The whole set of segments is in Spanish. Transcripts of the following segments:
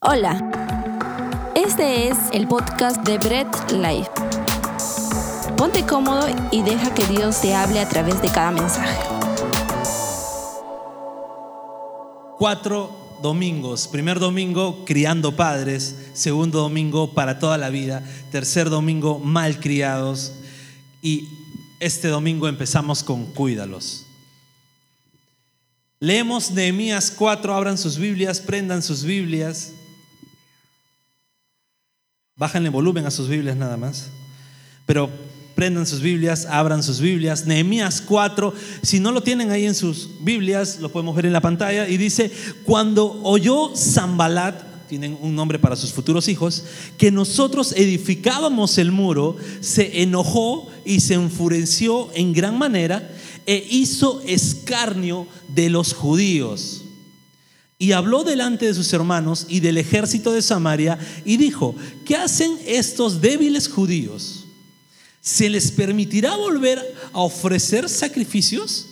Hola, este es el podcast de Bread Life. Ponte cómodo y deja que Dios te hable a través de cada mensaje. Cuatro domingos. Primer domingo, criando padres. Segundo domingo, para toda la vida. Tercer domingo, mal criados. Y este domingo empezamos con cuídalos. Leemos Nehemías 4, abran sus Biblias, prendan sus Biblias. Bájenle volumen a sus Biblias nada más. Pero prendan sus Biblias, abran sus Biblias. Nehemías 4, si no lo tienen ahí en sus Biblias, lo podemos ver en la pantalla. Y dice, cuando oyó Zambalat, tienen un nombre para sus futuros hijos, que nosotros edificábamos el muro, se enojó y se enfureció en gran manera e hizo escarnio de los judíos. Y habló delante de sus hermanos y del ejército de Samaria y dijo, ¿qué hacen estos débiles judíos? ¿Se les permitirá volver a ofrecer sacrificios?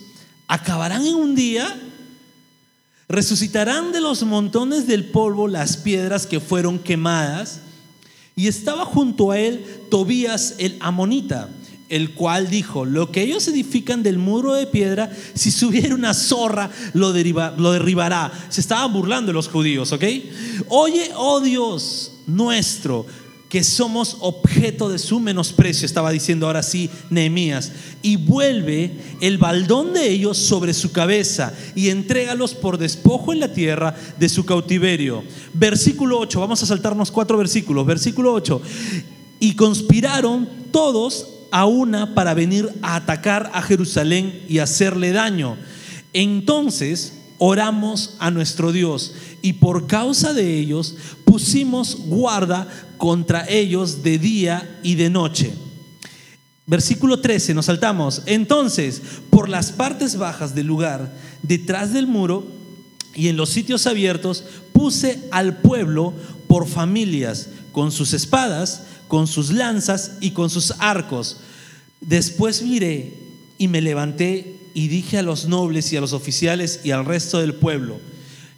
¿Acabarán en un día? ¿Resucitarán de los montones del polvo las piedras que fueron quemadas? Y estaba junto a él Tobías el amonita el cual dijo, lo que ellos edifican del muro de piedra, si subiera una zorra, lo, lo derribará. Se estaban burlando los judíos, ¿ok? Oye, oh Dios nuestro, que somos objeto de su menosprecio, estaba diciendo ahora sí Nehemías, y vuelve el baldón de ellos sobre su cabeza y entrégalos por despojo en la tierra de su cautiverio. Versículo 8, vamos a saltarnos cuatro versículos. Versículo 8, y conspiraron todos a una para venir a atacar a Jerusalén y hacerle daño. Entonces oramos a nuestro Dios y por causa de ellos pusimos guarda contra ellos de día y de noche. Versículo 13, nos saltamos. Entonces, por las partes bajas del lugar, detrás del muro y en los sitios abiertos, puse al pueblo por familias, con sus espadas, con sus lanzas y con sus arcos. Después miré y me levanté y dije a los nobles y a los oficiales y al resto del pueblo,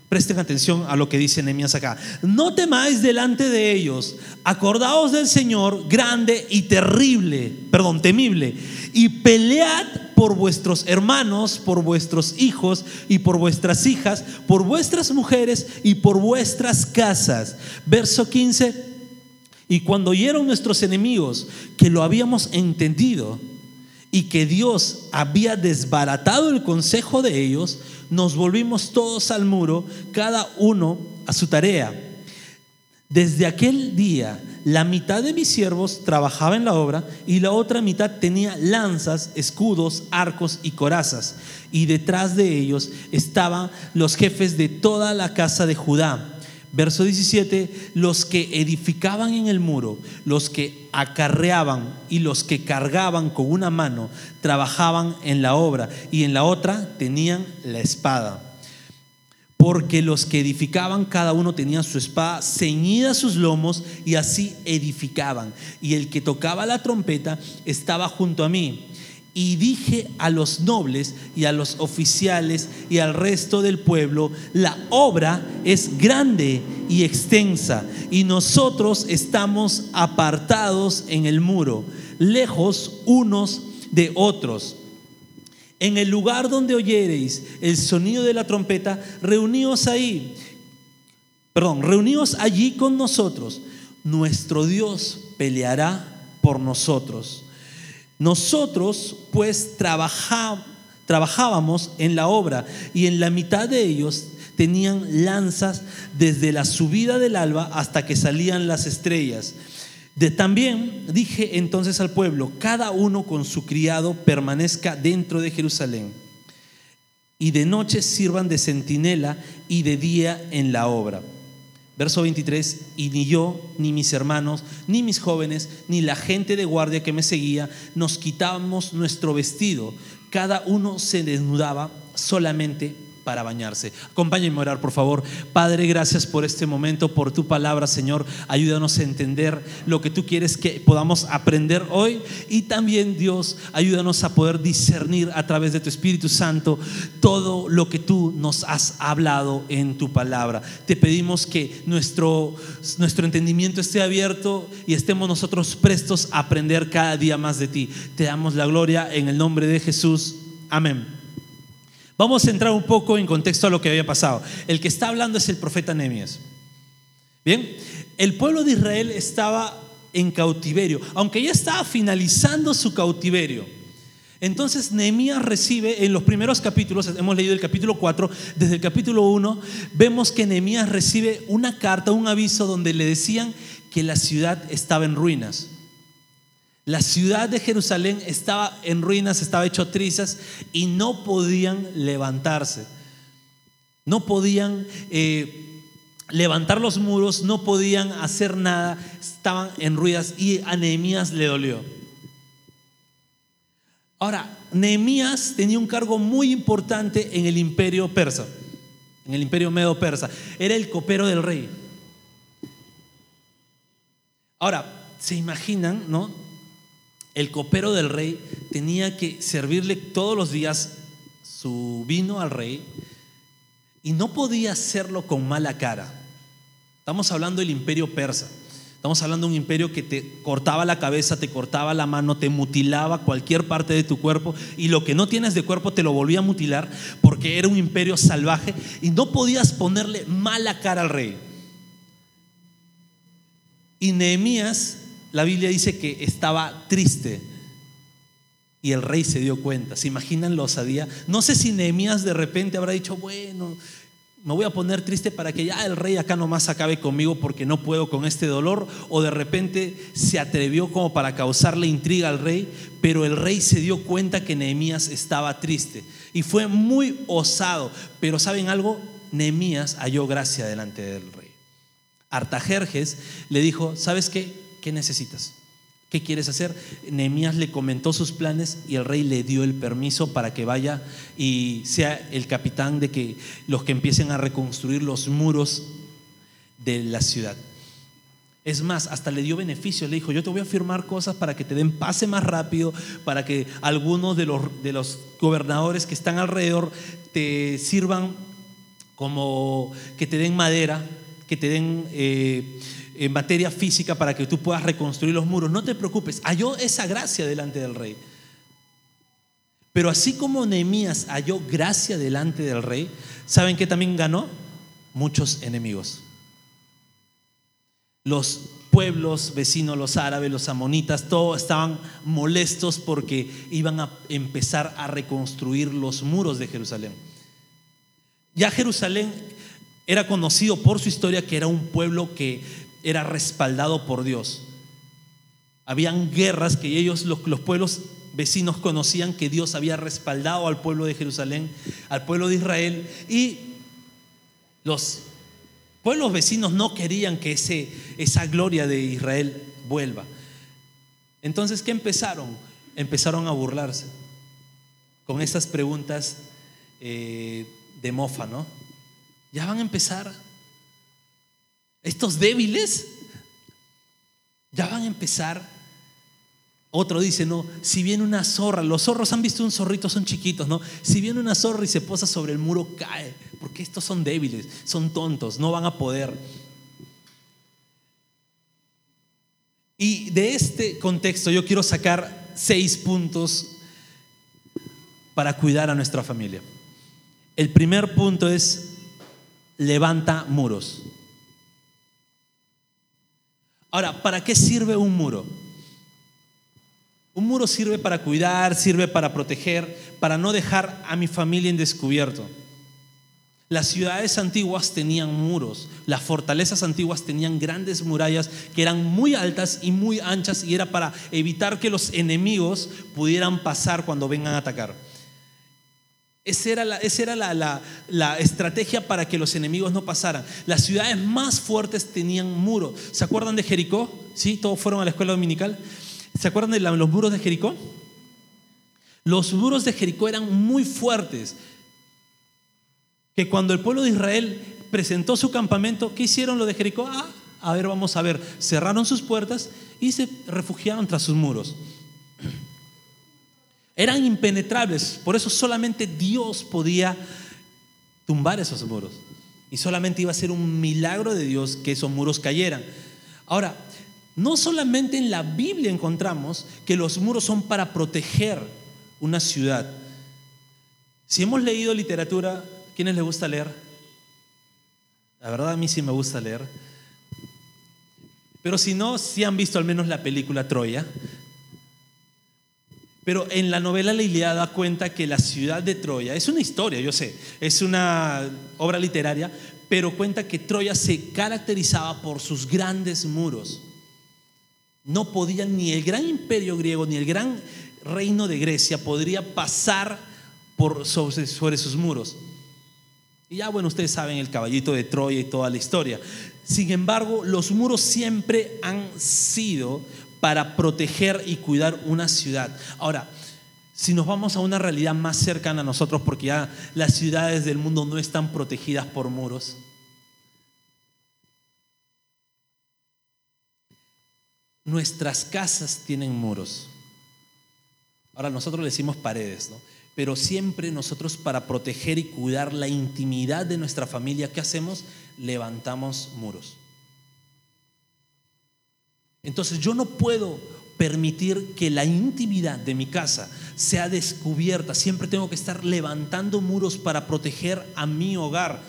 presten atención a lo que dice Nehemías acá, no temáis delante de ellos, acordaos del Señor grande y terrible, perdón, temible, y pelead por vuestros hermanos, por vuestros hijos y por vuestras hijas, por vuestras mujeres y por vuestras casas. Verso 15 y cuando oyeron nuestros enemigos que lo habíamos entendido y que Dios había desbaratado el consejo de ellos, nos volvimos todos al muro, cada uno a su tarea. Desde aquel día, la mitad de mis siervos trabajaba en la obra y la otra mitad tenía lanzas, escudos, arcos y corazas. Y detrás de ellos estaban los jefes de toda la casa de Judá Verso 17, los que edificaban en el muro, los que acarreaban y los que cargaban con una mano, trabajaban en la obra y en la otra tenían la espada. Porque los que edificaban, cada uno tenía su espada ceñida a sus lomos y así edificaban. Y el que tocaba la trompeta estaba junto a mí y dije a los nobles y a los oficiales y al resto del pueblo, la obra es grande y extensa y nosotros estamos apartados en el muro, lejos unos de otros. En el lugar donde oyereis el sonido de la trompeta, reuníos ahí, perdón, reuníos allí con nosotros. Nuestro Dios peleará por nosotros nosotros pues trabajábamos en la obra y en la mitad de ellos tenían lanzas desde la subida del alba hasta que salían las estrellas. De, también dije entonces al pueblo, cada uno con su criado permanezca dentro de Jerusalén y de noche sirvan de centinela y de día en la obra. Verso 23, y ni yo, ni mis hermanos, ni mis jóvenes, ni la gente de guardia que me seguía, nos quitábamos nuestro vestido. Cada uno se desnudaba solamente para bañarse. Acompáñenme a orar, por favor. Padre, gracias por este momento, por tu palabra, Señor. Ayúdanos a entender lo que tú quieres que podamos aprender hoy. Y también, Dios, ayúdanos a poder discernir a través de tu Espíritu Santo todo lo que tú nos has hablado en tu palabra. Te pedimos que nuestro, nuestro entendimiento esté abierto y estemos nosotros prestos a aprender cada día más de ti. Te damos la gloria en el nombre de Jesús. Amén. Vamos a entrar un poco en contexto a lo que había pasado. El que está hablando es el profeta Nehemías. Bien, el pueblo de Israel estaba en cautiverio, aunque ya estaba finalizando su cautiverio. Entonces Nehemías recibe en los primeros capítulos, hemos leído el capítulo 4, desde el capítulo 1, vemos que Nehemías recibe una carta, un aviso donde le decían que la ciudad estaba en ruinas. La ciudad de Jerusalén estaba en ruinas, estaba hecho trizas y no podían levantarse. No podían eh, levantar los muros, no podían hacer nada, estaban en ruinas y a Nehemías le dolió. Ahora, Nehemías tenía un cargo muy importante en el imperio persa, en el imperio medo persa. Era el copero del rey. Ahora, ¿se imaginan, no? El copero del rey tenía que servirle todos los días su vino al rey y no podía hacerlo con mala cara. Estamos hablando del imperio persa. Estamos hablando de un imperio que te cortaba la cabeza, te cortaba la mano, te mutilaba cualquier parte de tu cuerpo y lo que no tienes de cuerpo te lo volvía a mutilar porque era un imperio salvaje y no podías ponerle mala cara al rey. Y Nehemías la Biblia dice que estaba triste y el rey se dio cuenta. ¿Se imaginan la osadía? No sé si Nehemías de repente habrá dicho, bueno, me voy a poner triste para que ya el rey acá nomás acabe conmigo porque no puedo con este dolor, o de repente se atrevió como para causarle intriga al rey, pero el rey se dio cuenta que Nehemías estaba triste y fue muy osado, pero ¿saben algo? Nehemías halló gracia delante del rey. Artajerjes le dijo, ¿sabes qué? ¿Qué necesitas? ¿Qué quieres hacer? Nehemías le comentó sus planes y el rey le dio el permiso para que vaya y sea el capitán de que los que empiecen a reconstruir los muros de la ciudad. Es más, hasta le dio beneficio, le dijo, yo te voy a firmar cosas para que te den pase más rápido, para que algunos de los, de los gobernadores que están alrededor te sirvan como que te den madera, que te den... Eh, en materia física para que tú puedas reconstruir los muros. No te preocupes, halló esa gracia delante del rey. Pero así como Nehemías halló gracia delante del rey, ¿saben qué también ganó? Muchos enemigos. Los pueblos vecinos, los árabes, los amonitas, todos estaban molestos porque iban a empezar a reconstruir los muros de Jerusalén. Ya Jerusalén era conocido por su historia que era un pueblo que era respaldado por Dios. Habían guerras que ellos, los, pueblos vecinos, conocían que Dios había respaldado al pueblo de Jerusalén, al pueblo de Israel, y los pueblos vecinos no querían que ese, esa gloria de Israel vuelva. Entonces, ¿qué empezaron? Empezaron a burlarse con esas preguntas eh, de mofa, ¿no? Ya van a empezar estos débiles ya van a empezar. Otro dice, no, si viene una zorra, los zorros han visto un zorrito, son chiquitos, ¿no? Si viene una zorra y se posa sobre el muro, cae, porque estos son débiles, son tontos, no van a poder. Y de este contexto yo quiero sacar seis puntos para cuidar a nuestra familia. El primer punto es, levanta muros. Ahora, ¿para qué sirve un muro? Un muro sirve para cuidar, sirve para proteger, para no dejar a mi familia en descubierto. Las ciudades antiguas tenían muros, las fortalezas antiguas tenían grandes murallas que eran muy altas y muy anchas y era para evitar que los enemigos pudieran pasar cuando vengan a atacar. Esa era, la, estrategia para que los enemigos no pasaran. Las ciudades más fuertes tenían muros. ¿Se acuerdan de Jericó? ¿Sí? Todos fueron a la escuela dominical. ¿Se acuerdan de los muros de Jericó? Los muros de Jericó eran muy fuertes. que cuando el pueblo de Israel presentó su campamento, ¿qué hicieron los de Jericó? Ah, a ver, vamos a ver, cerraron sus puertas y se refugiaron tras sus muros. Eran impenetrables, por eso solamente Dios podía tumbar esos muros. Y solamente iba a ser un milagro de Dios que esos muros cayeran. Ahora, no solamente en la Biblia encontramos que los muros son para proteger una ciudad. Si hemos leído literatura, ¿quiénes les gusta leer? La verdad a mí sí me gusta leer. Pero si no, si han visto al menos la película Troya. Pero en la novela La Ilíada da cuenta que la ciudad de Troya, es una historia, yo sé, es una obra literaria, pero cuenta que Troya se caracterizaba por sus grandes muros. No podían ni el gran imperio griego ni el gran reino de Grecia podría pasar por sobre, sobre sus muros. Y ya bueno, ustedes saben el caballito de Troya y toda la historia. Sin embargo, los muros siempre han sido para proteger y cuidar una ciudad. Ahora, si nos vamos a una realidad más cercana a nosotros, porque ya las ciudades del mundo no están protegidas por muros. Nuestras casas tienen muros. Ahora nosotros le decimos paredes, ¿no? Pero siempre nosotros para proteger y cuidar la intimidad de nuestra familia, ¿qué hacemos? Levantamos muros. Entonces yo no puedo permitir que la intimidad de mi casa sea descubierta. Siempre tengo que estar levantando muros para proteger a mi hogar.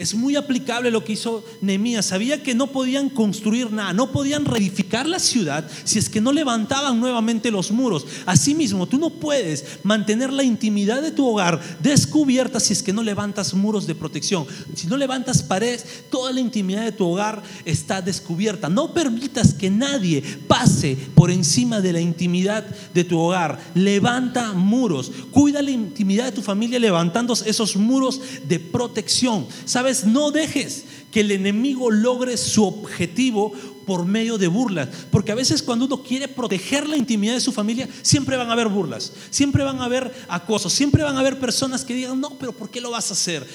Es muy aplicable lo que hizo Nehemías. Sabía que no podían construir nada, no podían reedificar la ciudad si es que no levantaban nuevamente los muros. Asimismo, tú no puedes mantener la intimidad de tu hogar descubierta si es que no levantas muros de protección. Si no levantas paredes, toda la intimidad de tu hogar está descubierta. No permitas que nadie pase por encima de la intimidad de tu hogar. Levanta muros. Cuida la intimidad de tu familia levantando esos muros de protección. ¿Sabes? No dejes que el enemigo logre su objetivo por medio de burlas. Porque a veces cuando uno quiere proteger la intimidad de su familia, siempre van a haber burlas, siempre van a haber acosos, siempre van a haber personas que digan, no, pero ¿por qué lo vas a hacer?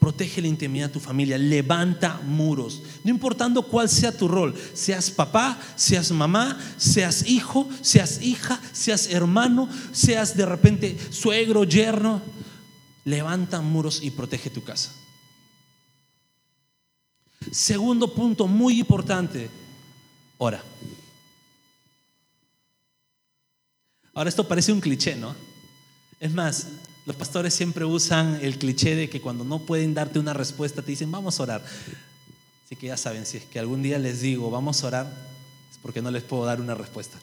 Protege la intimidad de tu familia, levanta muros, no importando cuál sea tu rol, seas papá, seas mamá, seas hijo, seas hija, seas hermano, seas de repente suegro, yerno, levanta muros y protege tu casa. Segundo punto muy importante, ora. Ahora esto parece un cliché, ¿no? Es más, los pastores siempre usan el cliché de que cuando no pueden darte una respuesta te dicen, vamos a orar. Así que ya saben, si es que algún día les digo, vamos a orar, es porque no les puedo dar una respuesta.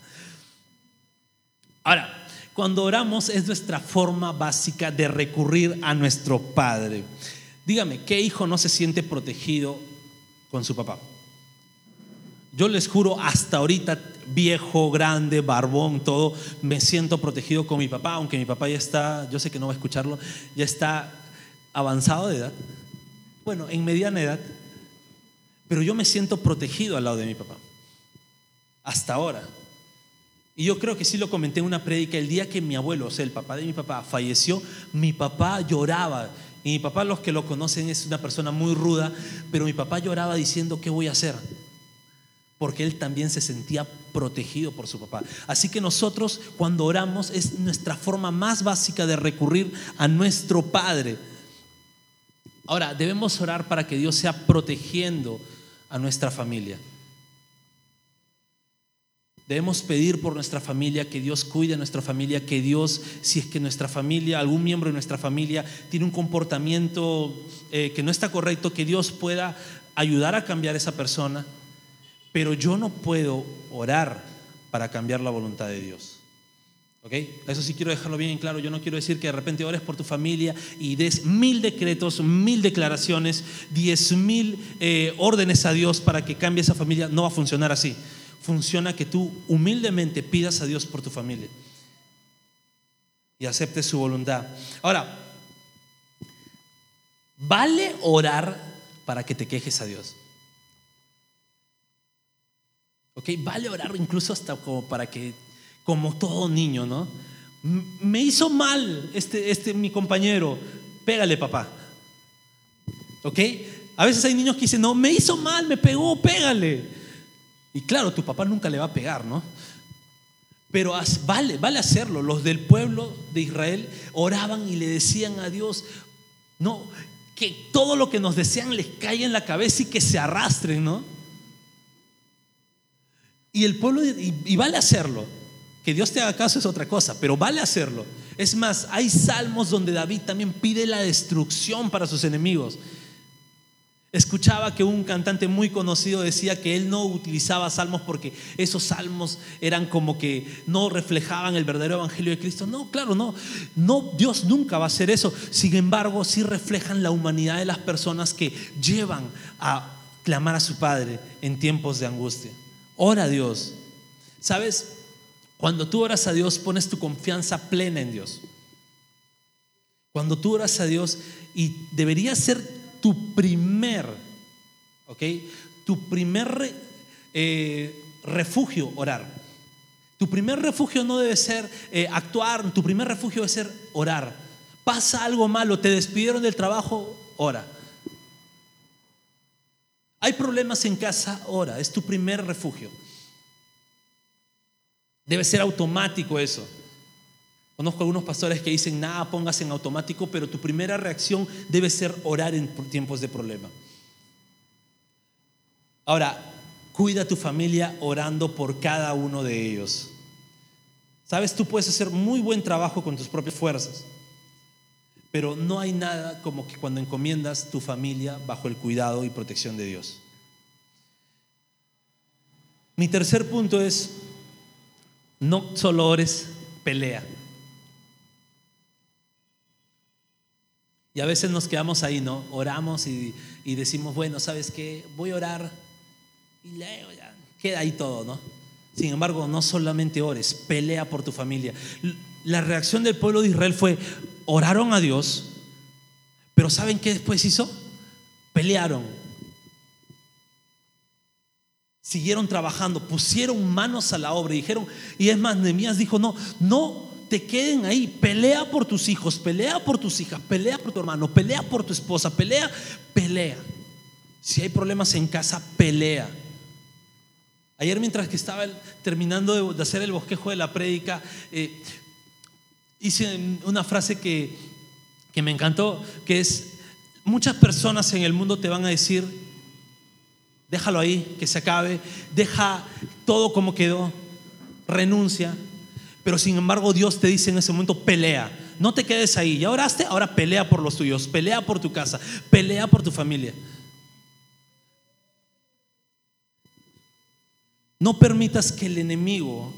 Ahora, cuando oramos es nuestra forma básica de recurrir a nuestro Padre. Dígame, ¿qué hijo no se siente protegido con su papá. Yo les juro, hasta ahorita, viejo, grande, barbón, todo, me siento protegido con mi papá, aunque mi papá ya está, yo sé que no va a escucharlo, ya está avanzado de edad, bueno, en mediana edad, pero yo me siento protegido al lado de mi papá, hasta ahora. Y yo creo que sí lo comenté en una prédica, el día que mi abuelo, o sea, el papá de mi papá, falleció, mi papá lloraba y mi papá, los que lo conocen, es una persona muy ruda, pero mi papá lloraba diciendo, ¿qué voy a hacer? Porque él también se sentía protegido por su papá. Así que nosotros cuando oramos es nuestra forma más básica de recurrir a nuestro Padre. Ahora, debemos orar para que Dios sea protegiendo a nuestra familia. Debemos pedir por nuestra familia, que Dios cuide a nuestra familia, que Dios, si es que nuestra familia, algún miembro de nuestra familia tiene un comportamiento eh, que no está correcto, que Dios pueda ayudar a cambiar a esa persona. Pero yo no puedo orar para cambiar la voluntad de Dios. ¿Ok? Eso sí quiero dejarlo bien en claro. Yo no quiero decir que de repente ores por tu familia y des mil decretos, mil declaraciones, diez mil eh, órdenes a Dios para que cambie esa familia. No va a funcionar así funciona que tú humildemente pidas a Dios por tu familia y aceptes su voluntad. Ahora, vale orar para que te quejes a Dios. ¿Ok? Vale orar incluso hasta como para que, como todo niño, ¿no? Me hizo mal este, este mi compañero, pégale papá. ¿Ok? A veces hay niños que dicen, no, me hizo mal, me pegó, pégale. Y claro, tu papá nunca le va a pegar, ¿no? Pero vale, vale hacerlo. Los del pueblo de Israel oraban y le decían a Dios, no, que todo lo que nos desean les caiga en la cabeza y que se arrastren, ¿no? Y el pueblo, y, vale hacerlo. Que Dios te haga caso es otra cosa, pero vale hacerlo. Es más, hay salmos donde David también pide la destrucción para sus enemigos. Escuchaba que un cantante muy conocido decía que él no utilizaba salmos porque esos salmos eran como que no reflejaban el verdadero evangelio de Cristo. No, claro, no. No, Dios nunca va a hacer eso. Sin embargo, sí reflejan la humanidad de las personas que llevan a clamar a su Padre en tiempos de angustia. Ora a Dios. ¿Sabes? Cuando tú oras a Dios, pones tu confianza plena en Dios. Cuando tú oras a Dios y debería ser tu primer, ¿ok? Tu primer eh, refugio, orar. Tu primer refugio no debe ser eh, actuar, tu primer refugio debe ser orar. Pasa algo malo, te despidieron del trabajo, ora. Hay problemas en casa, ora, es tu primer refugio. Debe ser automático eso. Conozco algunos pastores que dicen, nada, pongas en automático, pero tu primera reacción debe ser orar en tiempos de problema. Ahora, cuida a tu familia orando por cada uno de ellos. Sabes, tú puedes hacer muy buen trabajo con tus propias fuerzas, pero no hay nada como que cuando encomiendas tu familia bajo el cuidado y protección de Dios. Mi tercer punto es, no solo ores, pelea. Y a veces nos quedamos ahí, ¿no? Oramos y, decimos, bueno, ¿sabes qué? Voy a orar y luego ya queda ahí todo, ¿no? Sin embargo, no solamente ores, pelea por tu familia. La reacción del pueblo de Israel fue, oraron a Dios, pero ¿saben qué después hizo? Pelearon. Siguieron trabajando, pusieron manos a la obra y dijeron, y es más, Nehemías dijo, no, no te queden ahí. Pelea por tus hijos, pelea por tus hijas, pelea por tu hermano, pelea por tu esposa, pelea, pelea. Si hay problemas en casa, pelea. Ayer mientras que estaba terminando de hacer el bosquejo de la prédica, eh, hice una frase que, que me encantó, que es, muchas personas en el mundo te van a decir, déjalo ahí, que se acabe, deja todo como quedó, renuncia, pero sin embargo Dios te dice en ese momento, pelea. No te quedes ahí. Ya oraste, ahora pelea por los tuyos, pelea por tu casa, pelea por tu familia. No permitas que el enemigo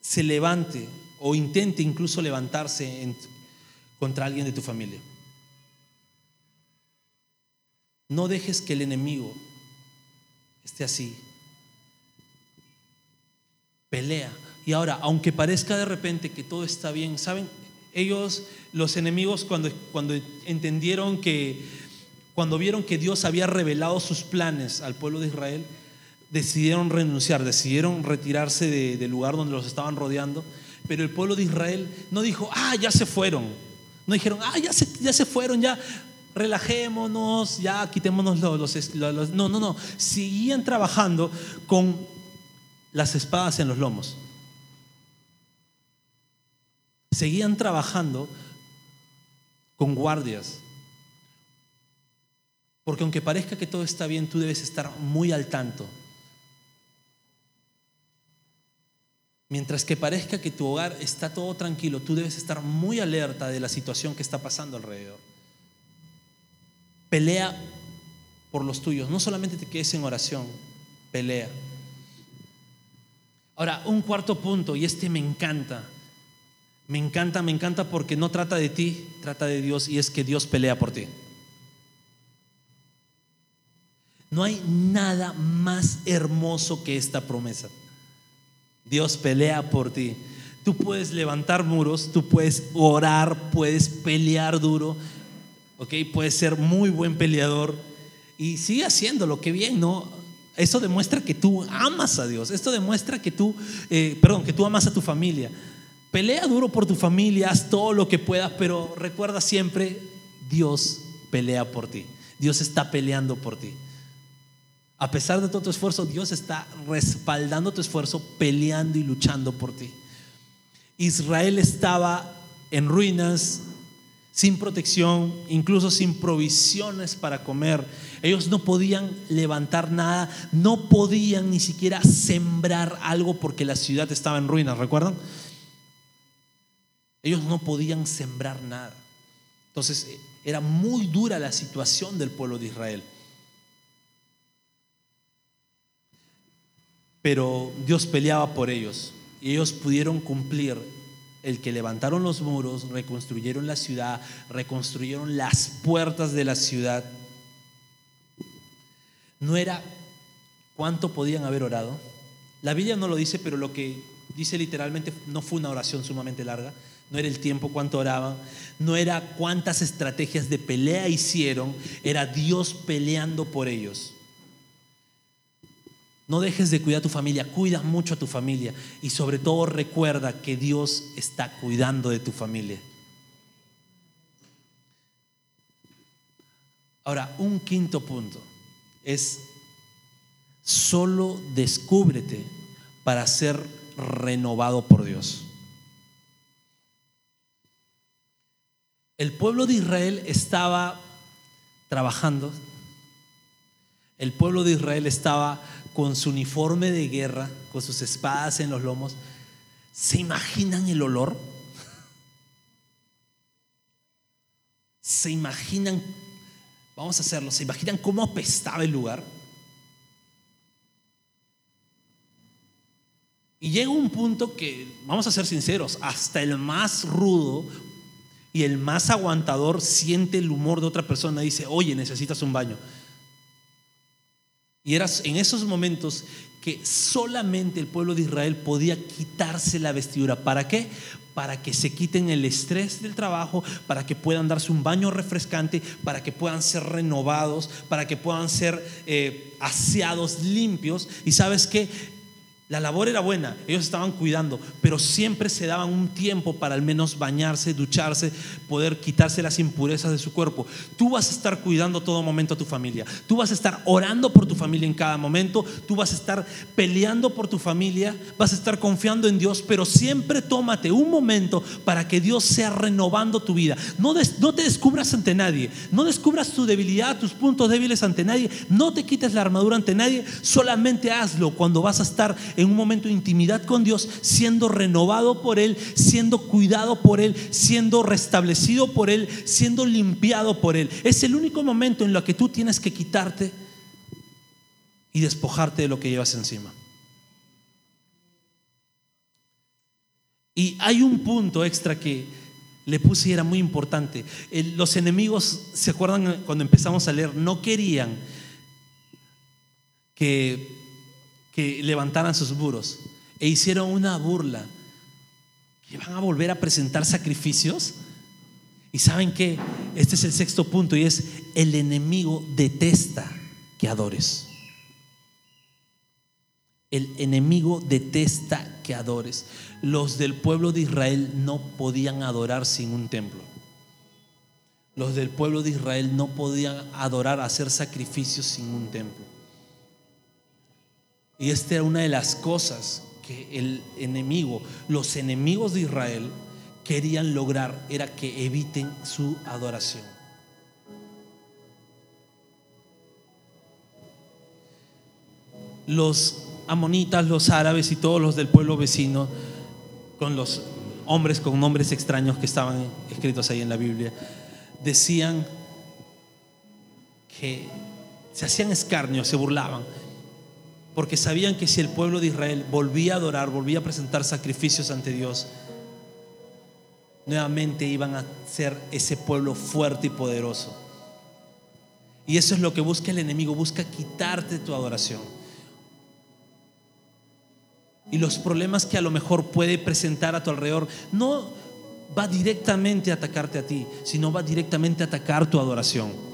se levante o intente incluso levantarse contra alguien de tu familia. No dejes que el enemigo esté así. Pelea. Y ahora, aunque parezca de repente que todo está bien, ¿saben? Ellos, los enemigos, cuando, cuando entendieron que, cuando vieron que Dios había revelado sus planes al pueblo de Israel, decidieron renunciar, decidieron retirarse del lugar donde los estaban rodeando. Pero el pueblo de Israel no dijo, ah, ya se fueron. No dijeron, ah, ya se, ya se fueron, ya relajémonos, ya quitémonos los, los, No, no, no. Seguían trabajando con las espadas en los lomos seguían trabajando con guardias. Porque aunque parezca que todo está bien, tú debes estar muy al tanto. Mientras que parezca que tu hogar está todo tranquilo, tú debes estar muy alerta de la situación que está pasando alrededor. Pelea por los tuyos, no solamente te quedes en oración, pelea. Ahora, un cuarto punto, y este me encanta, me encanta, me encanta porque no trata de ti, trata de Dios y es que Dios pelea por ti. No hay nada más hermoso que esta promesa. Dios pelea por ti. Tú puedes levantar muros, tú puedes orar, puedes pelear duro, ¿ok? Puedes ser muy buen peleador y sigue haciéndolo, qué bien, ¿no? Eso demuestra que tú amas a Dios, esto demuestra que tú, eh, perdón, que tú amas a tu familia. Pelea duro por tu familia, haz todo lo que puedas, pero recuerda siempre, Dios pelea por ti. Dios está peleando por ti. A pesar de todo tu esfuerzo, Dios está respaldando tu esfuerzo, peleando y luchando por ti. Israel estaba en ruinas, sin protección, incluso sin provisiones para comer. Ellos no podían levantar nada, no podían ni siquiera sembrar algo porque la ciudad estaba en ruinas, ¿recuerdan? Ellos no podían sembrar nada. Entonces era muy dura la situación del pueblo de Israel. Pero Dios peleaba por ellos y ellos pudieron cumplir el que levantaron los muros, reconstruyeron la ciudad, reconstruyeron las puertas de la ciudad. No era cuánto podían haber orado. La Biblia no lo dice, pero lo que dice literalmente no fue una oración sumamente larga. No era el tiempo cuánto oraban, no era cuántas estrategias de pelea hicieron, era Dios peleando por ellos. No dejes de cuidar a tu familia, cuida mucho a tu familia y sobre todo recuerda que Dios está cuidando de tu familia. Ahora, un quinto punto es solo descúbrete para ser renovado por Dios. El pueblo de Israel estaba trabajando, el pueblo de Israel estaba con su uniforme de guerra, con sus espadas en los lomos, ¿se imaginan el olor? ¿Se imaginan, vamos a hacerlo, ¿se imaginan cómo apestaba el lugar? Y llega un punto que, vamos a ser sinceros, hasta el más rudo y el más aguantador siente el humor de otra persona dice, oye, necesitas un baño. Y era en esos momentos que solamente el pueblo de Israel podía quitarse la vestidura. ¿Para qué? Para que se quiten el estrés del trabajo, para que puedan darse un baño refrescante, para que puedan ser renovados, para que puedan ser eh, aseados, limpios. Y sabes qué? La labor era buena, ellos estaban cuidando, pero siempre se daban un tiempo para al menos bañarse, ducharse, poder quitarse las impurezas de su cuerpo. Tú vas a estar cuidando todo momento a tu familia, tú vas a estar orando por tu familia en cada momento, tú vas a estar peleando por tu familia, vas a estar confiando en Dios, pero siempre tómate un momento para que Dios sea renovando tu vida. No, no te descubras ante nadie, no descubras tu debilidad, tus puntos débiles ante nadie, no te quites la armadura ante nadie, solamente hazlo cuando vas a estar en un momento de intimidad con Dios, siendo renovado por Él, siendo cuidado por Él, siendo restablecido por Él, siendo limpiado por Él. Es el único momento en lo que tú tienes que quitarte y despojarte de lo que llevas encima. Y hay un punto extra que le puse y era muy importante. los enemigos, ¿se acuerdan cuando empezamos a leer? No querían que que levantaran sus muros e hicieron una burla. ¿Que van a volver a presentar sacrificios? Y saben que este es el sexto punto y es el enemigo detesta que adores. El enemigo detesta que adores. Los del pueblo de Israel no podían adorar sin un templo. Los del pueblo de Israel no podían adorar, hacer sacrificios sin un templo. Y esta era una de las cosas que el enemigo, los enemigos de Israel querían lograr, era que eviten su adoración. Los amonitas, los árabes y todos los del pueblo vecino, con los hombres con nombres extraños que estaban escritos ahí en la Biblia, decían que se hacían escarnio, se burlaban porque sabían que si el pueblo de Israel volvía a adorar, volvía a presentar sacrificios ante Dios, nuevamente iban a ser ese pueblo fuerte y poderoso. Y eso es lo que busca el enemigo, busca quitarte tu adoración. Y los problemas que a lo mejor puede presentar a tu alrededor no va directamente a atacarte a ti, sino va directamente a atacar tu adoración.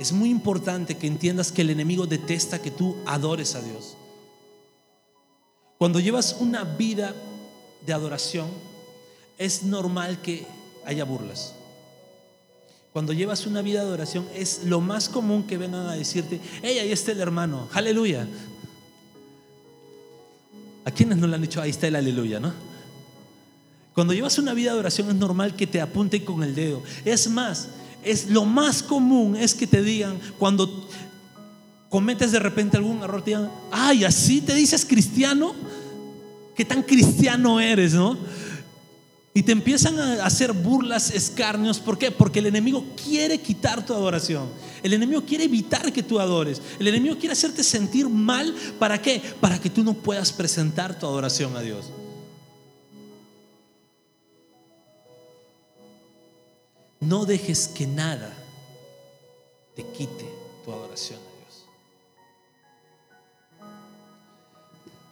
Es muy importante que entiendas que el enemigo detesta que tú adores a Dios. Cuando llevas una vida de adoración, es normal que haya burlas. cuando llevas una vida de adoración, es lo más común que vengan a decirte, hey, ahí está el hermano, aleluya. ¿A quienes no le han dicho, ahí está el aleluya, no? Cuando llevas una vida de oración es normal que te apunten con el dedo. Es más, es lo más común es que te digan cuando cometes de repente algún error, te digan, ay, así te dices cristiano, qué tan cristiano eres, ¿no? Y te empiezan a hacer burlas, escarnios. ¿Por qué? Porque el enemigo quiere quitar tu adoración. El enemigo quiere evitar que tú adores. El enemigo quiere hacerte sentir mal. ¿Para qué? Para que tú no puedas presentar tu adoración a Dios. No dejes que nada te quite tu adoración.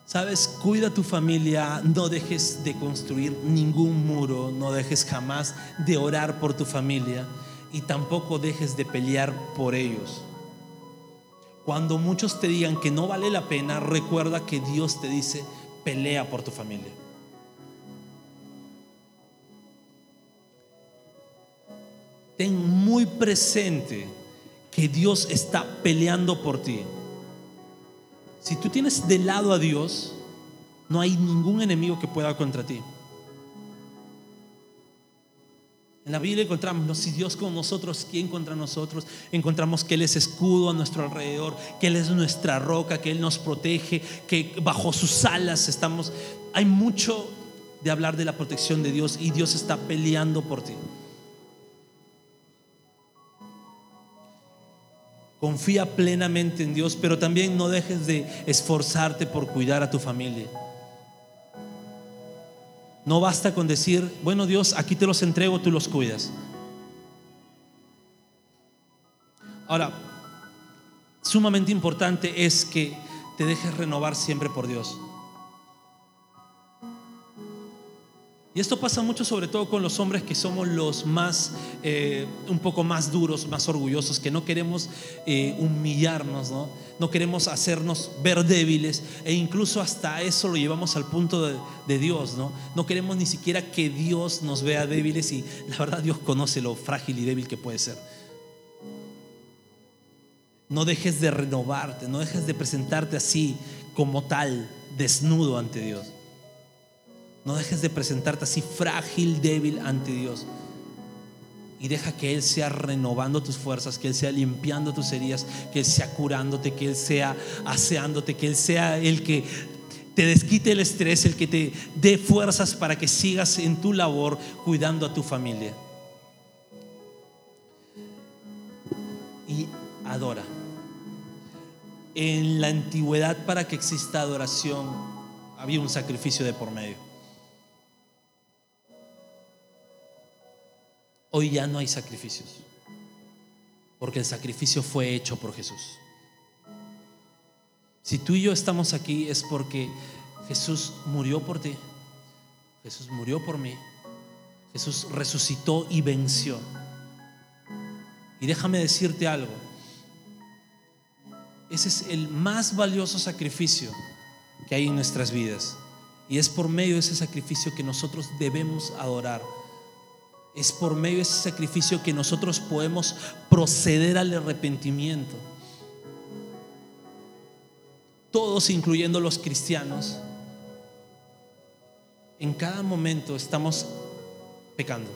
Sabes, cuida tu familia, no dejes de construir ningún muro, no dejes jamás de orar por tu familia y tampoco dejes de pelear por ellos. Cuando muchos te digan que no vale la pena, recuerda que Dios te dice, pelea por tu familia. Ten muy presente que Dios está peleando por ti. Si tú tienes de lado a Dios, no hay ningún enemigo que pueda contra ti. En la Biblia encontramos, si Dios con nosotros, ¿quién contra nosotros? Encontramos que Él es escudo a nuestro alrededor, que Él es nuestra roca, que Él nos protege, que bajo sus alas estamos. Hay mucho de hablar de la protección de Dios y Dios está peleando por ti. Confía plenamente en Dios, pero también no dejes de esforzarte por cuidar a tu familia. No basta con decir, bueno Dios, aquí te los entrego, tú los cuidas. Ahora, sumamente importante es que te dejes renovar siempre por Dios. Y esto pasa mucho sobre todo con los hombres que somos los más, eh, un poco más duros, más orgullosos, que no queremos eh, humillarnos, ¿no? no queremos hacernos ver débiles e incluso hasta eso lo llevamos al punto de, de Dios, ¿no? No queremos ni siquiera que Dios nos vea débiles y la verdad Dios conoce lo frágil y débil que puede ser. No dejes de renovarte, no dejes de presentarte así como tal, desnudo ante Dios. No dejes de presentarte así frágil, débil ante Dios. Y deja que Él sea renovando tus fuerzas, que Él sea limpiando tus heridas, que Él sea curándote, que Él sea aseándote, que Él sea el que te desquite el estrés, el que te dé fuerzas para que sigas en tu labor cuidando a tu familia. Y adora. En la antigüedad para que exista adoración había un sacrificio de por medio. Hoy ya no hay sacrificios, porque el sacrificio fue hecho por Jesús. Si tú y yo estamos aquí es porque Jesús murió por ti, Jesús murió por mí, Jesús resucitó y venció. Y déjame decirte algo, ese es el más valioso sacrificio que hay en nuestras vidas. Y es por medio de ese sacrificio que nosotros debemos adorar es por medio de ese sacrificio que nosotros podemos proceder al arrepentimiento. Todos, incluyendo los cristianos, en cada momento estamos pecando.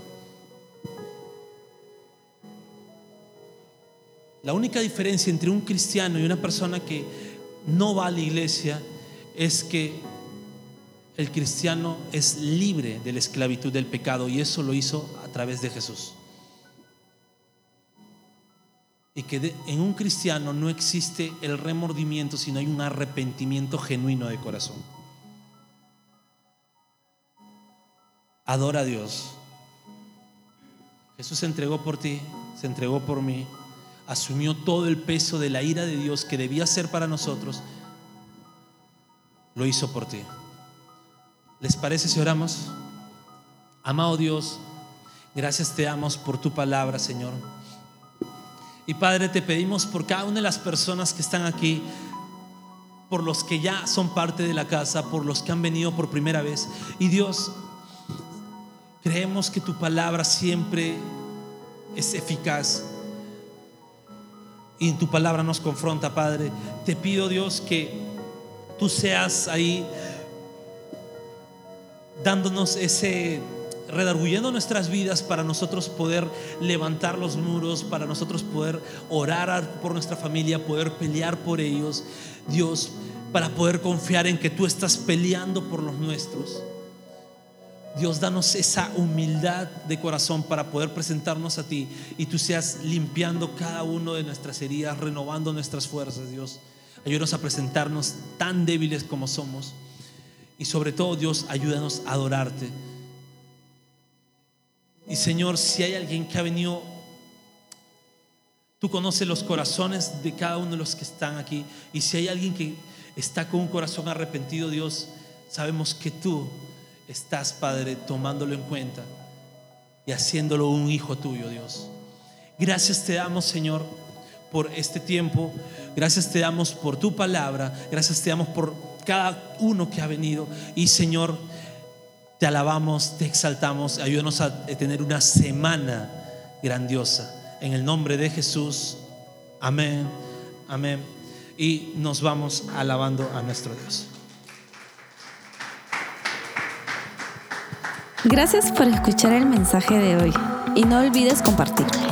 La única diferencia entre un cristiano y una persona que no va a la iglesia es que el cristiano es libre de la esclavitud del pecado y eso lo hizo a través de Jesús. Y que en un cristiano no existe el remordimiento, sino hay un arrepentimiento genuino de corazón. Adora a Dios. Jesús se entregó por ti, se entregó por mí, asumió todo el peso de la ira de Dios que debía ser para nosotros, lo hizo por ti. ¿Les parece si oramos? Amado Dios, gracias te damos por tu palabra, Señor. Y Padre, te pedimos por cada una de las personas que están aquí, por los que ya son parte de la casa, por los que han venido por primera vez. Y Dios, creemos que tu palabra siempre es eficaz. Y en tu palabra nos confronta, Padre. Te pido, Dios, que tú seas ahí dándonos ese redarguyendo nuestras vidas para nosotros poder levantar los muros, para nosotros poder orar por nuestra familia, poder pelear por ellos, Dios, para poder confiar en que tú estás peleando por los nuestros. Dios, danos esa humildad de corazón para poder presentarnos a ti y tú seas limpiando cada uno de nuestras heridas, renovando nuestras fuerzas, Dios. Ayúdanos a presentarnos tan débiles como somos. Y sobre todo, Dios, ayúdanos a adorarte. Y Señor, si hay alguien que ha venido, tú conoces los corazones de cada uno de los que están aquí. Y si hay alguien que está con un corazón arrepentido, Dios, sabemos que tú estás, Padre, tomándolo en cuenta y haciéndolo un hijo tuyo, Dios. Gracias te damos, Señor, por este tiempo. Gracias te damos por tu palabra. Gracias te damos por cada uno que ha venido. Y, Señor, te alabamos, te exaltamos. Ayúdanos a tener una semana grandiosa. En el nombre de Jesús. Amén. Amén. Y nos vamos alabando a nuestro Dios. Gracias por escuchar el mensaje de hoy y no olvides compartirlo.